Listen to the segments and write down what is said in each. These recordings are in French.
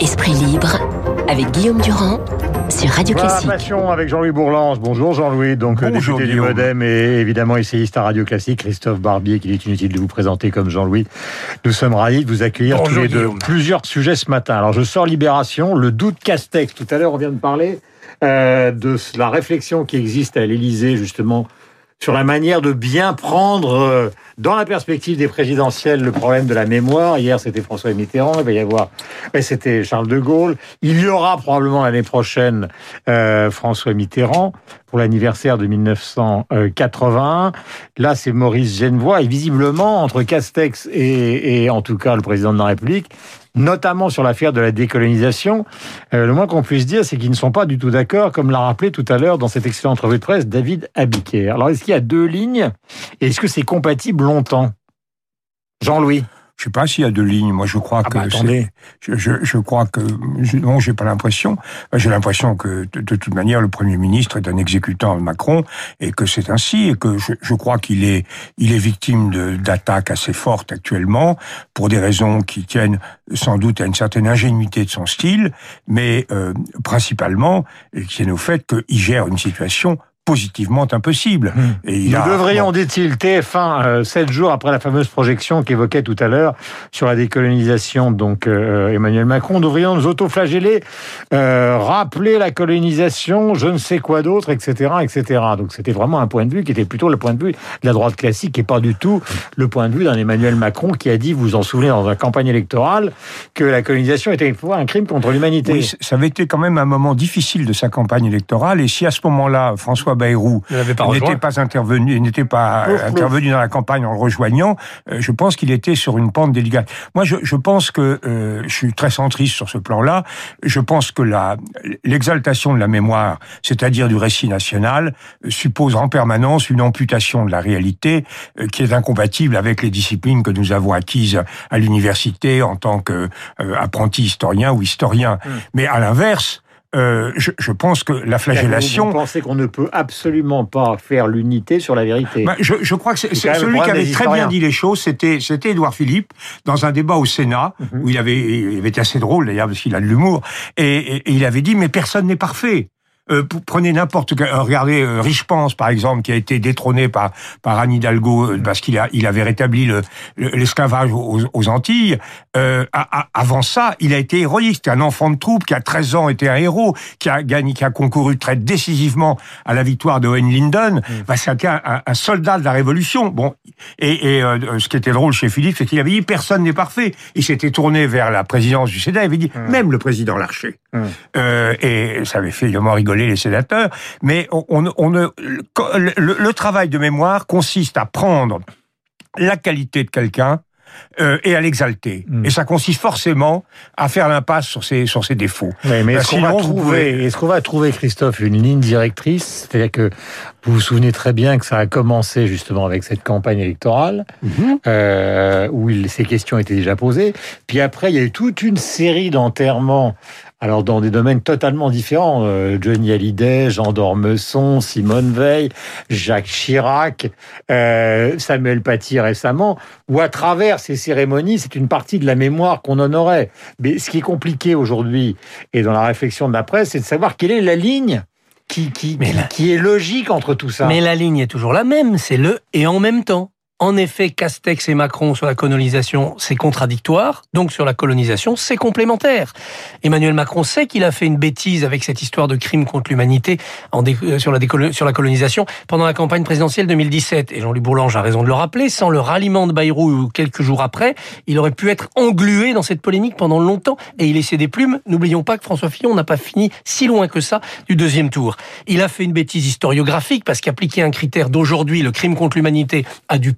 Esprit libre avec Guillaume Durand sur Radio Classique. Passion avec Jean-Louis Bourlange. Bonjour Jean-Louis, donc euh, Bonjour, député du Guillaume. Modem et évidemment essayiste à Radio Classique. Christophe Barbier, qu'il est inutile de vous présenter comme Jean-Louis. Nous sommes ravis de vous accueillir tous Bonjour, les deux. Guillaume. Plusieurs sujets ce matin. Alors je sors Libération, le doute Castex. Tout à l'heure, on vient de parler euh, de la réflexion qui existe à l'Élysée justement sur la manière de bien prendre euh, dans la perspective des présidentielles le problème de la mémoire. Hier, c'était François Mitterrand, il va y avoir, c'était Charles de Gaulle. Il y aura probablement l'année prochaine euh, François Mitterrand pour l'anniversaire de 1981. Là, c'est Maurice Genevoix et visiblement entre Castex et, et en tout cas le président de la République, notamment sur l'affaire de la décolonisation, euh, le moins qu'on puisse dire, c'est qu'ils ne sont pas du tout d'accord, comme l'a rappelé tout à l'heure dans cette excellente revue de presse David Abiker. Alors, est-ce qu'il y a deux lignes est-ce que c'est compatible longtemps? Jean-Louis? Je sais pas s'il y a deux lignes. Moi, je crois Ah que bah, attendez. je, je, je crois que non, j'ai pas l'impression. J'ai l'impression que de, de toute manière, le premier ministre est un exécutant de Macron et que c'est ainsi et que je, je crois qu'il est il est victime d'attaques assez fortes actuellement pour des raisons qui tiennent sans doute à une certaine ingénuité de son style, mais euh, principalement et qui tiennent au fait qu'il gère une situation positivement impossible. Et il Hmm. Nous a- devrions, dit-il, TF1, euh, sept jours après la fameuse projection qu'évoquait tout à l'heure sur la décolonisation, donc euh, Emmanuel Macron, nous devrions nous autoflageller, euh, rappeler la colonisation, je ne sais quoi d'autre, etc., etc. Donc c'était vraiment un point de vue qui était plutôt le point de vue de la droite classique et pas du tout le point de vue d'un Emmanuel Macron qui a dit, vous vous en souvenez, dans la campagne électorale, que la colonisation était un crime contre l'humanité. Oui, ça avait été quand même un moment difficile de sa campagne électorale. Et si à ce moment-là, François Bayrou n'était pas intervenu, n'était pas intervenu dans la campagne en le rejoignant, euh, je pense qu'il était sur une pente délicate. Moi, je, je pense que euh, je suis très centriste sur ce plan-là. Je pense que la l'exaltation de la mémoire, c'est-à-dire du récit national, euh, suppose en permanence une amputation de la réalité euh, qui est incompatible avec les disciplines que nous avons acquises à l'université en tant que euh, apprenti historien ou historien. Mais à l'inverse, euh, je, je pense que la Vous flagellation. pensez qu'on ne peut absolument pas faire l'unité sur la vérité Bah, je, je crois que c'est, celui qui avait très historiens. bien dit les choses, c'était c'était Édouard Philippe dans un débat au Sénat Mhm. où il avait il avait été assez drôle d'ailleurs parce qu'il a de l'humour et, et- et il avait dit mais personne n'est parfait. Euh, prenez n'importe quel. euh, regardez euh, Pense par exemple qui a été détrôné par par Anne Hidalgo euh, parce qu'il a il avait rétabli le- le- l'esclavage aux, aux Antilles. A- a- avant ça, il a été. C'était un enfant de troupe qui à 13 ans était un héros, qui a gagné, qui a concouru très décisivement à la victoire de Owen. Bah, c'était un, un- un soldat de la Révolution. Bon, et, et, ce qui était drôle chez Philippe, c'est qu'il avait dit personne n'est parfait. Il s'était tourné vers la présidence du Sénat. Il avait dit même le président Larcher. Hum. Euh, et ça avait fait évidemment rigoler les sénateurs. Mais on, le, le- le travail de mémoire consiste à prendre la qualité de quelqu'un euh, et à l'exalter. Mm. Et ça consiste forcément à faire l'impasse sur ses, sur ses défauts. Oui, mais est-ce qu'on va trouver, est-ce qu'on va trouver, Christophe, une ligne directrice? C'est-à-dire que vous vous souvenez très bien que ça a commencé justement avec cette campagne électorale, Mhm. euh, où il- ces questions étaient déjà posées. Puis après, il y a eu toute une série d'enterrements, alors dans des domaines totalement différents. Euh, Johnny Hallyday, Jean d'Ormesson, Simone Veil, Jacques Chirac, euh, Samuel Paty récemment, où à travers ces cérémonies, c'est une partie de la mémoire qu'on honorait. Mais ce qui est compliqué aujourd'hui, et dans la réflexion de la presse, c'est de savoir quelle est la ligne qui, qui, Mais qui- la- qui est logique entre tout ça. Mais la ligne est toujours la même, c'est le et en même temps. En effet, Castex et Macron sur la colonisation, c'est contradictoire. Donc sur la colonisation, c'est complémentaire. Emmanuel Macron sait qu'il a fait une bêtise avec cette histoire de crime contre l'humanité euh, sur, la colonisation pendant la campagne présidentielle 2017. Et Jean-Louis Bourlange a raison de le rappeler. Sans le ralliement de Bayrou ou quelques jours après, il aurait pu être englué dans cette polémique pendant longtemps et il laissait des plumes. N'oublions pas que François Fillon n'a pas fini si loin que ça du deuxième tour. Il a fait une bêtise historiographique parce qu'appliquer un critère d'aujourd'hui, le crime contre l'humanité, a dû.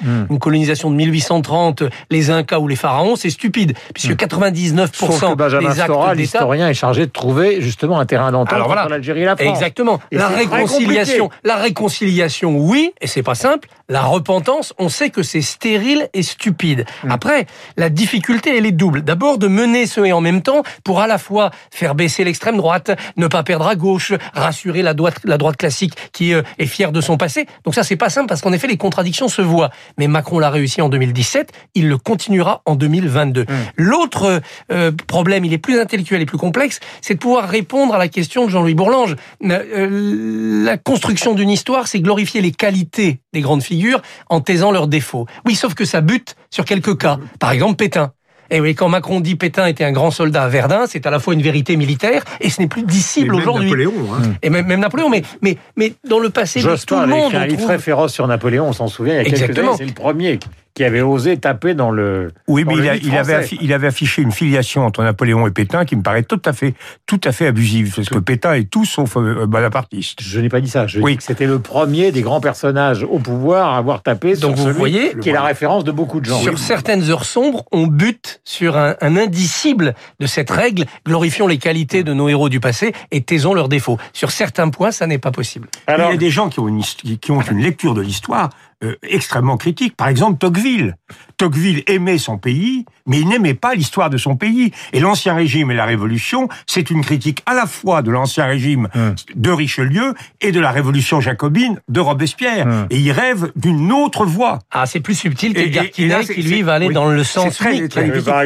Hmm. Une colonisation de 1830, les Incas ou les Pharaons, c'est stupide, puisque 99% Sauf que Benjamin des actes Stora, l'historien, est chargé de trouver justement un terrain d'entente Alors voilà. entre l'Algérie et la France. Exactement. Et la réconciliation, la réconciliation, oui, et c'est pas simple. La repentance, on sait que c'est stérile et stupide. Mm. Après, la difficulté, elle est double. D'abord, de mener ce et en même temps pour à la fois faire baisser l'extrême droite, ne pas perdre à gauche, rassurer la droite, la droite classique qui euh, est fière de son passé. Donc ça, c'est pas simple parce qu'en effet, les contradictions se voient. Mais Macron l'a réussi en 2017, il le continuera en 2022. Mmh. L'autre euh, problème, il est plus intellectuel et plus complexe, c'est de pouvoir répondre à la question de Jean-Louis Bourlange. Euh, la construction d'une histoire, c'est glorifier les qualités des grandes figures en taisant leurs défauts. Oui, sauf que ça bute sur quelques cas. Par exemple, Pétain. Et oui, quand Macron dit Pétain était un grand soldat à Verdun, c'est à la fois une vérité militaire et ce n'est plus dissible aujourd'hui. Napoléon, hein. Et même, même, Napoléon, mais, mais, mais dans le passé, tout Jospin le monde. écrit un on livre trouve- très féroce sur Napoléon, on s'en souvient, il y a quelques Exactement. années, c'est le premier qui avait osé taper dans le. Oui, dans mais le il, a- mythe il avait français. affi- il avait affiché une filiation entre Napoléon et Pétain qui me paraît tout à fait, tout à fait abusive, parce que Pétain est tout sauf euh, bonapartiste. Je n'ai pas dit ça. Je Oui. dis que c'était le premier des grands personnages au pouvoir à avoir tapé Donc sur vous celui voyez, qui est la référence de beaucoup de gens. Sur certaines heures sombres, on bute sur un, un indicible de cette règle. Glorifions les qualités de nos héros du passé et taisons leurs défauts. Sur certains points, ça n'est pas possible. Alors, il y a des gens qui ont une, qui ont une lecture de l'histoire euh, extrêmement critique. Par exemple, Tocqueville. Tocqueville aimait son pays, mais il n'aimait pas l'histoire de son pays. Et l'Ancien Régime et la Révolution, c'est une critique à la fois de l'Ancien Régime Hum. de Richelieu et de la Révolution jacobine de Robespierre. Hum. Et il rêve d'une autre voie. Ah, c'est plus subtil Et- et- qu'Edgar et Quinet là, qui, lui, va aller oui. dans le sens très-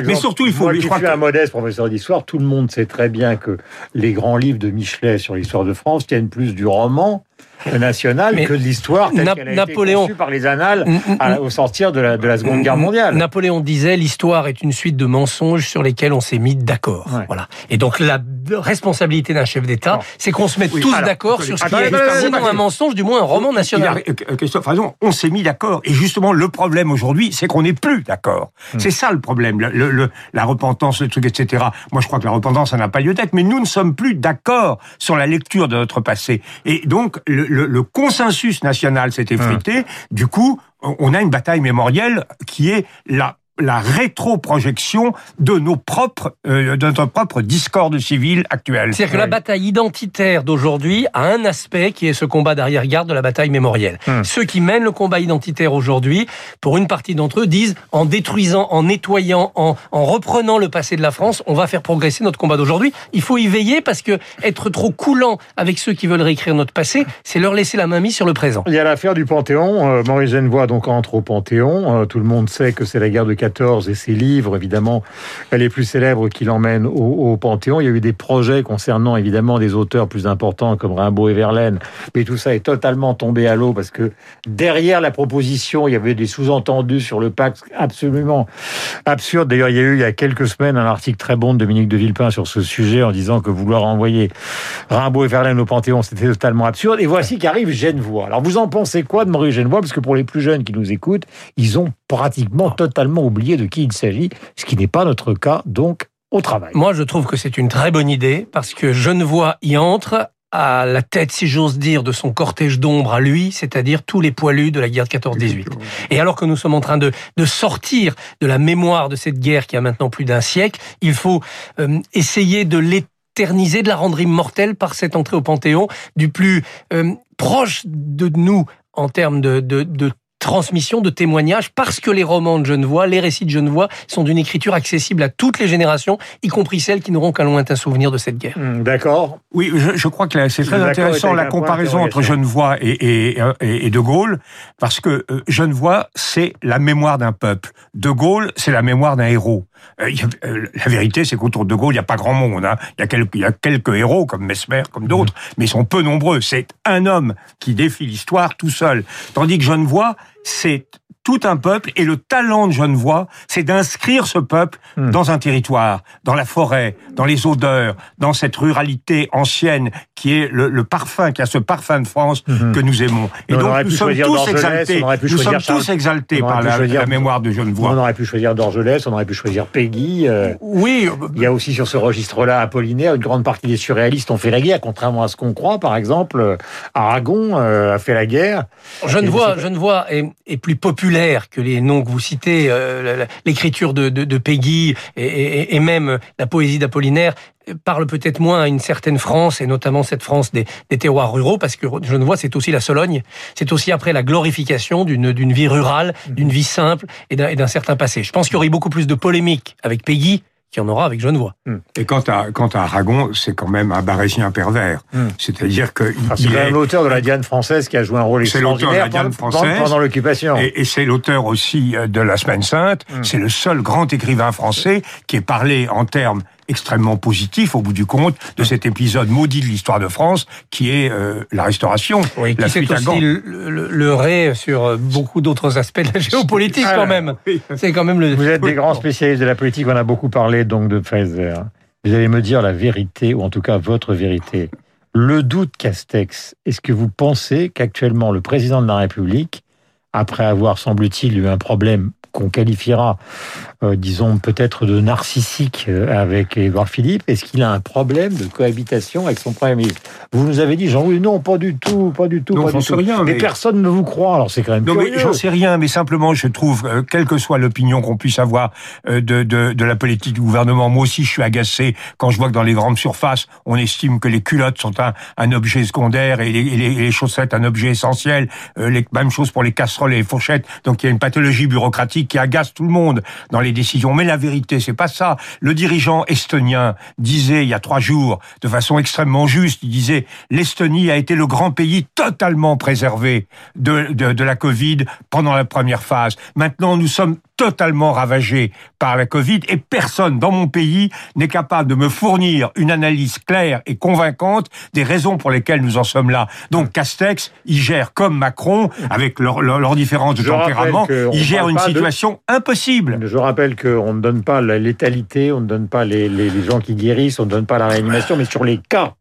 Mais surtout, il faut- Moi je suis que- un modeste professeur d'histoire, tout le monde sait très bien que les grands livres de Michelet sur l'histoire de France tiennent plus du roman national Mais que de l'histoire telle Na- qu'elle a Napoléon- été conçue par les annales à- au sortir de la, de la Seconde Guerre mondiale. Napoléon disait l'histoire est une suite de mensonges sur lesquels on s'est mis d'accord. Ouais. Voilà. Et donc la responsabilité d'un chef d'État, c'est qu'on se mette Oui, tous d'accord sur ce qui attendez, est, sinon attendez. un mensonge, du moins un roman national. A- euh, Christophe raison, on s'est mis d'accord. Et justement, le problème aujourd'hui, c'est qu'on n'est plus d'accord. Hmm. C'est ça le problème, le, le- le- la repentance, le truc, etc. Moi, je crois que la repentance, ça n'a pas lieu d'être. Mais nous ne sommes plus d'accord sur la lecture de notre passé. Et donc, le, le- le consensus national s'est effrité. Du coup, on a une bataille mémorielle qui est la la rétroprojection de nos propres, euh, de notre propre discorde civil actuel. C'est-à-dire que la bataille identitaire d'aujourd'hui a un aspect qui est ce combat d'arrière-garde de la bataille mémorielle. Hmm. Ceux qui mènent le combat identitaire aujourd'hui, pour une partie d'entre eux, disent en détruisant, en nettoyant, en, en reprenant le passé de la France, on va faire progresser notre combat d'aujourd'hui. Il faut y veiller parce que être trop coulant avec ceux qui veulent réécrire notre passé, c'est leur laisser la main mise sur le présent. Il y a l'affaire du Panthéon. Euh, Maurice Genevoix donc entre au Panthéon. Euh, tout le monde sait que c'est la guerre de 14 et ses livres, évidemment, les plus célèbres qui l'emmènent au, au Panthéon. Il y a eu des projets concernant évidemment des auteurs plus importants comme Rimbaud et Verlaine, mais tout ça est totalement tombé à l'eau parce que derrière la proposition, il y avait des sous-entendus sur le pacte absolument absurdes. D'ailleurs, il y a eu il y a quelques semaines un article très bon de Dominique de Villepin sur ce sujet en disant que vouloir envoyer Rimbaud et Verlaine au Panthéon, c'était totalement absurde. Et voici qu'arrive Genevoix. Alors, vous en pensez quoi de Maurice Genevoix Parce que pour les plus jeunes qui nous écoutent, ils ont pratiquement totalement oublié de qui il s'agit, ce qui n'est pas notre cas, donc, au travail. Moi, je trouve que c'est une très bonne idée parce que Genevoix y entre à la tête, si j'ose dire, de son cortège d'ombre à lui, c'est-à-dire tous les poilus de la guerre de 14-18. Et alors que nous sommes en train de, de sortir de la mémoire de cette guerre qui a maintenant plus d'un siècle, il faut euh, essayer de l'éterniser, de la rendre immortelle par cette entrée au Panthéon du plus euh, proche de nous en termes de, de, de transmission, de témoignages, parce que les romans de Genevoix, les récits de Genevoix sont d'une écriture accessible à toutes les générations, y compris celles qui n'auront qu'un lointain souvenir de cette guerre. Hum, D'accord. Oui, je, je crois que c'est très intéressant la comparaison entre. Genevoix et, et, et, et De Gaulle, parce que euh, Genevoix, c'est la mémoire d'un peuple. De Gaulle, c'est la mémoire d'un héros. Euh, euh, la vérité, c'est qu'autour de De Gaulle, il n'y a pas grand monde. Hein. Il, y a quelques, il y a quelques héros, comme Mesmer, comme d'autres, mais ils sont peu nombreux. C'est un homme qui défie l'histoire tout seul. Tandis que Genevoix, c'est tout un peuple, et le talent de Genevoix, c'est d'inscrire ce peuple Hmm. dans un territoire, dans la forêt, dans les odeurs, dans cette ruralité ancienne qui est le, le parfum, qui a ce parfum de France Mhm. que nous aimons. Et On donc nous sommes tous exaltés. on aurait pu Nous choisir sommes tous exaltés on aurait par pu la, choisir- la mémoire de Genevoix. On aurait pu choisir Dorgelès, on aurait pu choisir Peggy. euh, Oui, il y a aussi sur ce registre-là Apollinaire, une grande partie des surréalistes ont fait la guerre, contrairement à ce qu'on croit. Par exemple, euh, Aragon euh, a fait la guerre. Genevoix, Et- est plus populaire que les noms que vous citez, euh, l'écriture de, de, de Peggy et, et- et même la poésie d'Apollinaire euh, parle peut-être moins à une certaine France, et notamment cette France des, des terroirs ruraux, parce que Genevoix, c'est aussi la Sologne, c'est aussi après la glorification d'une vie rurale, d'une vie simple et d'un et d'un certain passé. Je pense qu'il y aurait beaucoup plus de polémiques avec Peggy qu'il y en aura avec Genevois. Et quant à, quant à Aragon, c'est quand même un barésien pervers. Hmm. C'est-à-dire que Ah, c'est il quand même est- l'auteur de la Diane française qui a joué un rôle C'est l'auteur de la extraordinaire Diane pendant, française. pendant l'occupation. Et, et c'est l'auteur aussi euh, de La Semaine Sainte. Hmm. C'est le seul grand écrivain français qui est parlé en termes extrêmement positifs, au bout du compte, de cet épisode maudit de l'histoire de France, qui est euh, la Restauration, Oui, la qui aussi le, le, le ré sur euh, beaucoup d'autres aspects de la géopolitique Ah, quand même. oui. C'est quand même le. Vous êtes des grands spécialistes de la politique, on a beaucoup parlé donc de Pfizer. Vous allez me dire la vérité, ou en tout cas votre vérité. Le doute Castex, est-ce que vous pensez qu'actuellement le président de la République, après avoir, semble-t-il, eu un problème qu'on qualifiera, euh, disons, peut-être de narcissique euh, avec Édouard Philippe, est-ce qu'il a un problème de cohabitation avec son Premier ministre? Vous nous avez dit, Jean-Louis, non, pas du tout, pas du tout, Non, pas du sais tout. rien, mais... mais- personne ne vous croit, alors c'est quand même Non, mais j'en sais rien, mais simplement, je trouve, euh, quelle que soit l'opinion qu'on puisse avoir euh, de, de, de la politique du gouvernement, moi aussi, je suis agacé quand je vois que dans les grandes surfaces, on estime que les culottes sont un, un objet secondaire et les, et les, et les chaussettes un objet essentiel. Les, même chose pour les casseroles et les fourchettes. Donc, il y a une pathologie bureaucratique qui agace tout le monde dans les décisions. Mais la vérité, c'est pas ça. Le dirigeant estonien disait il y a trois jours, de façon extrêmement juste, il disait l'Estonie a été le grand pays totalement préservé de, de, de la Covid pendant la première phase. Maintenant, nous sommes totalement ravagés par la Covid et personne dans mon pays n'est capable de me fournir une analyse claire et convaincante des raisons pour lesquelles nous en sommes là. Donc Castex, il gère comme Macron, avec leurs leur, leur différence de Je tempérament, il gère une de- situation impossible. Je rappelle qu'on ne donne pas la létalité, on ne donne pas les, les- les gens qui guérissent, on ne donne pas la réanimation, mais sur les cas,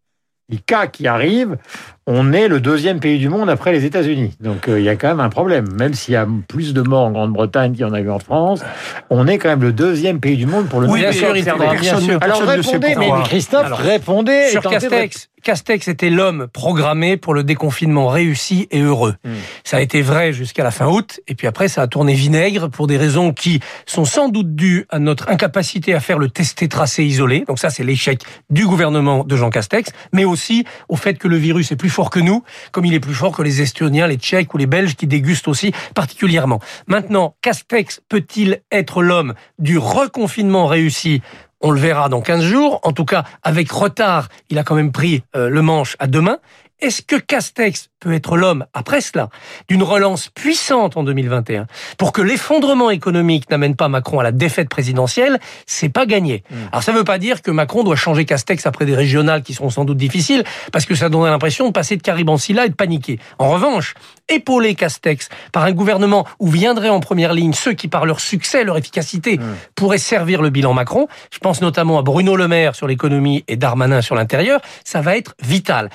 cas qui arrivent, on est le deuxième pays du monde après les États-Unis. Donc euh, il y a quand même un problème. Même s'il y a plus de morts en Grande-Bretagne qu'il y en a eu en France, on est quand même le deuxième pays du monde pour le Oui, nombre bien de sûr, cas il observés. faudra bien Personne- sûr. Alors répondez, mais. Christophe, Alors, répondez. Sur Castex, Castex était l'homme programmé pour le déconfinement réussi et heureux. Hmm. Ça a été vrai jusqu'à la fin août, et puis après ça a tourné vinaigre pour des raisons qui sont sans doute dues à notre incapacité à faire le testé, tracé, isolé. Donc ça, c'est l'échec du gouvernement de Jean Castex, mais aussi au fait que le virus est plus fort que nous, comme il est plus fort que les Estoniens, les Tchèques ou les Belges qui dégustent aussi particulièrement. Maintenant, Castex peut-il être l'homme du reconfinement réussi on le verra dans 15 jours. En tout cas, avec retard, il a quand même pris euh, le manche à deux mains. Est-ce que Castex peut être l'homme, après cela, d'une relance puissante en 2021 pour que l'effondrement économique n'amène pas Macron à la défaite présidentielle C'est pas gagné. Alors ça ne veut pas dire que Macron doit changer Castex après des régionales qui seront sans doute difficiles, parce que ça donnerait l'impression de passer de Caribancilla et de paniquer. En revanche, épauler Castex par un gouvernement où viendraient en première ligne ceux qui, par leur succès, leur efficacité, pourraient servir le bilan Macron, je pense notamment à Bruno Le Maire sur l'économie et Darmanin sur l'intérieur, ça va être vital.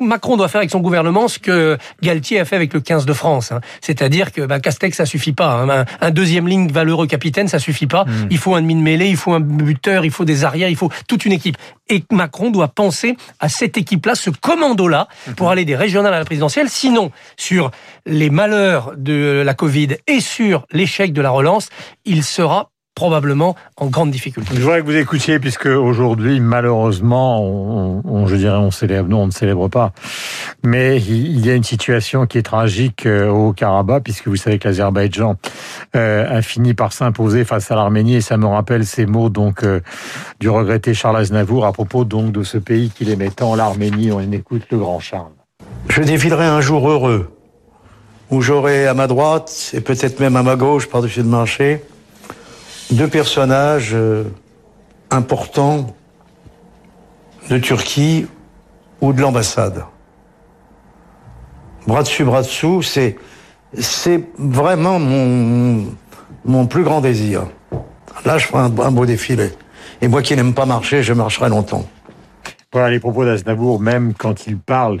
Macron doit faire avec son gouvernement ce que Galtier a fait avec le 15 de France. hein. C'est-à-dire que bah, Castex, ça suffit pas. hein. Un, un deuxième ligne valeureux capitaine, ça suffit pas. Il faut un demi de mêlée, il faut un buteur, il faut des arrières, il faut toute une équipe. Et Macron doit penser à cette équipe-là, ce commando-là, pour aller des régionales à la présidentielle. Sinon, sur les malheurs de la Covid et sur l'échec de la relance, il sera probablement en grande difficulté. Je voudrais que vous écoutiez, puisque aujourd'hui, malheureusement, on, on- je dirais on célèbre, non, on ne célèbre pas, mais il il y a une situation qui est tragique euh, au Karabakh, puisque vous savez que l'Azerbaïdjan euh, a fini par s'imposer face à l'Arménie, et ça me rappelle ces mots donc euh, du regretté Charles Aznavour à propos donc de ce pays qu'il aimait tant, l'Arménie. On écoute le grand Charles. Je défilerai un jour heureux, où j'aurai à ma droite, et peut-être même à ma gauche, par-dessus le marché, deux personnages euh, importants de Turquie ou de l'ambassade. Bras dessus, bras dessous, c'est, c'est vraiment mon, mon plus grand désir. Là, je ferai un, beau défilé. Et moi qui n'aime pas marcher, je marcherai longtemps. Voilà les propos d'Aznavour, même quand il parle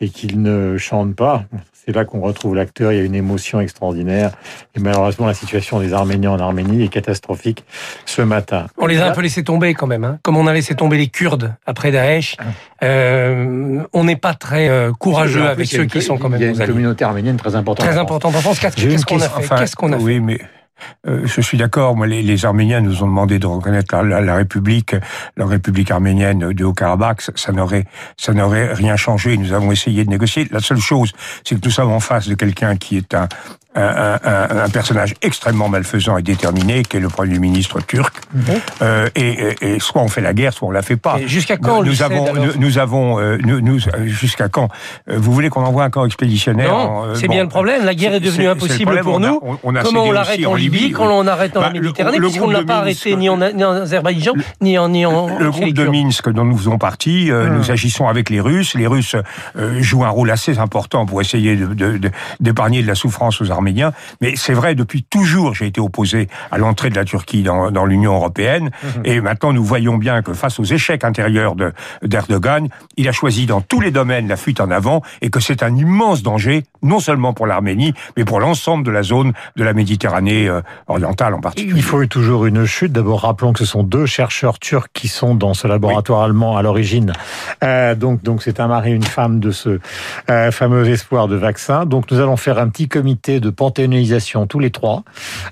et qu'il ne chante pas. C'est là qu'on retrouve l'acteur. Il y a une émotion extraordinaire. Et malheureusement, la situation des Arméniens en Arménie est catastrophique ce matin. On les a un peu laissé tomber quand même, hein. comme on a laissé tomber les Kurdes après Daesh. Euh, on n'est pas très euh, courageux avec ceux qui sont quand Il y a même une communauté arménienne très importante. Très en France. important en France. Qu'est-ce qu'on a fait? Enfin, Qu'est-ce qu'on a fait? Oui, mais euh, je suis d'accord. Moi, les, les Arméniens nous ont demandé de reconnaître la, la- la République, la République arménienne de Haut-Karabakh. Ça n'aurait, ça n'aurait rien changé. Nous avons essayé de négocier. La seule chose, c'est que nous sommes en face de quelqu'un qui est un, un, un, un, personnage extrêmement malfaisant et déterminé, qui est le Premier ministre turc. Mhm. Euh, et, et, soit on fait la guerre, soit on la fait pas. Jusqu'à quand nous, avons, nous, avons, euh, nous, nous jusqu'à quand euh, Vous voulez qu'on envoie un corps expéditionnaire Non, c'est bien le problème. La guerre est, devenue impossible pour nous. On a, Comment on l'arrête en Libye, quand on l'arrête en bah, Méditerranée, puisqu'on ne l'a pas arrêté ni en, Azerbaïdjan, ni en, ni en Le groupe de Minsk dont nous faisons partie, hum. nous agissons avec les Russes. Les Russes jouent un rôle assez important pour essayer d'épargner de, de, de la souffrance aux Arméniens. Mais c'est vrai, depuis toujours, j'ai été opposé à l'entrée de la Turquie dans, dans l'Union européenne. Mhm. Et maintenant, nous voyons bien que face aux échecs intérieurs d'Erdogan, il a choisi dans tous les domaines la fuite en avant et que c'est un immense danger, non seulement pour l'Arménie, mais pour l'ensemble de la zone de la Méditerranée euh, orientale en particulier. Il faut toujours une chute. D'abord, rappelons que ce sont deux chercheurs turcs qui sont dans ce laboratoire allemand à l'origine. Euh, donc, donc c'est un mari et une femme de ce euh, fameux espoir de vaccin. Donc, nous allons faire un petit comité de panthéonisation tous les trois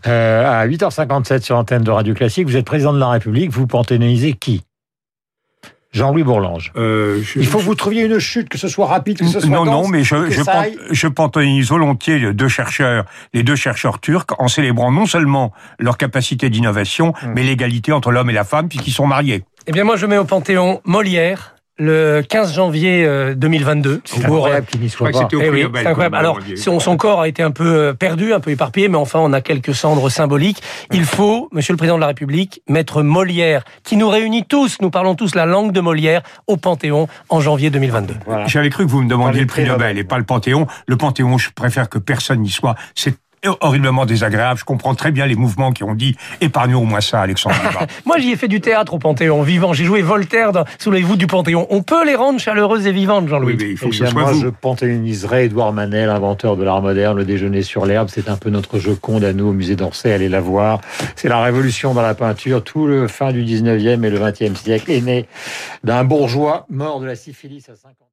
euh, à 8h57 sur l'antenne de Radio Classique. Vous êtes président de la République. Vous panthéonisez qui? Jean-Louis Bourlange. Euh, Il faut que vous trouviez une chute, que ce soit rapide, que ce soit Non, non, mais je, je, je panthéonise volontiers les deux chercheurs, les deux chercheurs turcs, en célébrant non seulement leur capacité d'innovation, hum. mais l'égalité entre l'homme et la femme, puisqu'ils sont mariés. Eh bien, moi, je mets au Panthéon Molière, le 15 janvier 2022. Euh, c'est incroyable qu'il n'y soit pas. Eh oui, incroyable. Alors, son, son, corps a été un peu euh, perdu, un peu éparpillé, mais enfin, on a quelques cendres symboliques. Il faut, Monsieur le Président de la République, mettre Molière, qui nous réunit tous, nous parlons tous la langue de Molière, au Panthéon en janvier 2022. J'avais cru que vous me demandiez le prix Nobel et pas le Panthéon. Le Panthéon, je préfère que personne n'y soit. C'est horriblement désagréable. Je comprends très bien les mouvements qui ont dit épargnons au moins ça, Alexandre. Moi, j'y ai fait du théâtre au Panthéon, vivant. J'ai joué Voltaire dans, sous les voûtes du Panthéon. On peut les rendre chaleureuses et vivantes, Jean-Louis. Oui, il faut que ce soit moi, je panthéoniserai Édouard Manel, inventeur de l'art moderne, le déjeuner sur l'herbe. C'est un peu notre Joconde à nous au musée d'Orsay. Allez la voir. C'est la révolution dans la peinture. Tout le fin du 19e et le 20e siècle est né d'un bourgeois mort de la syphilis à 50 ans.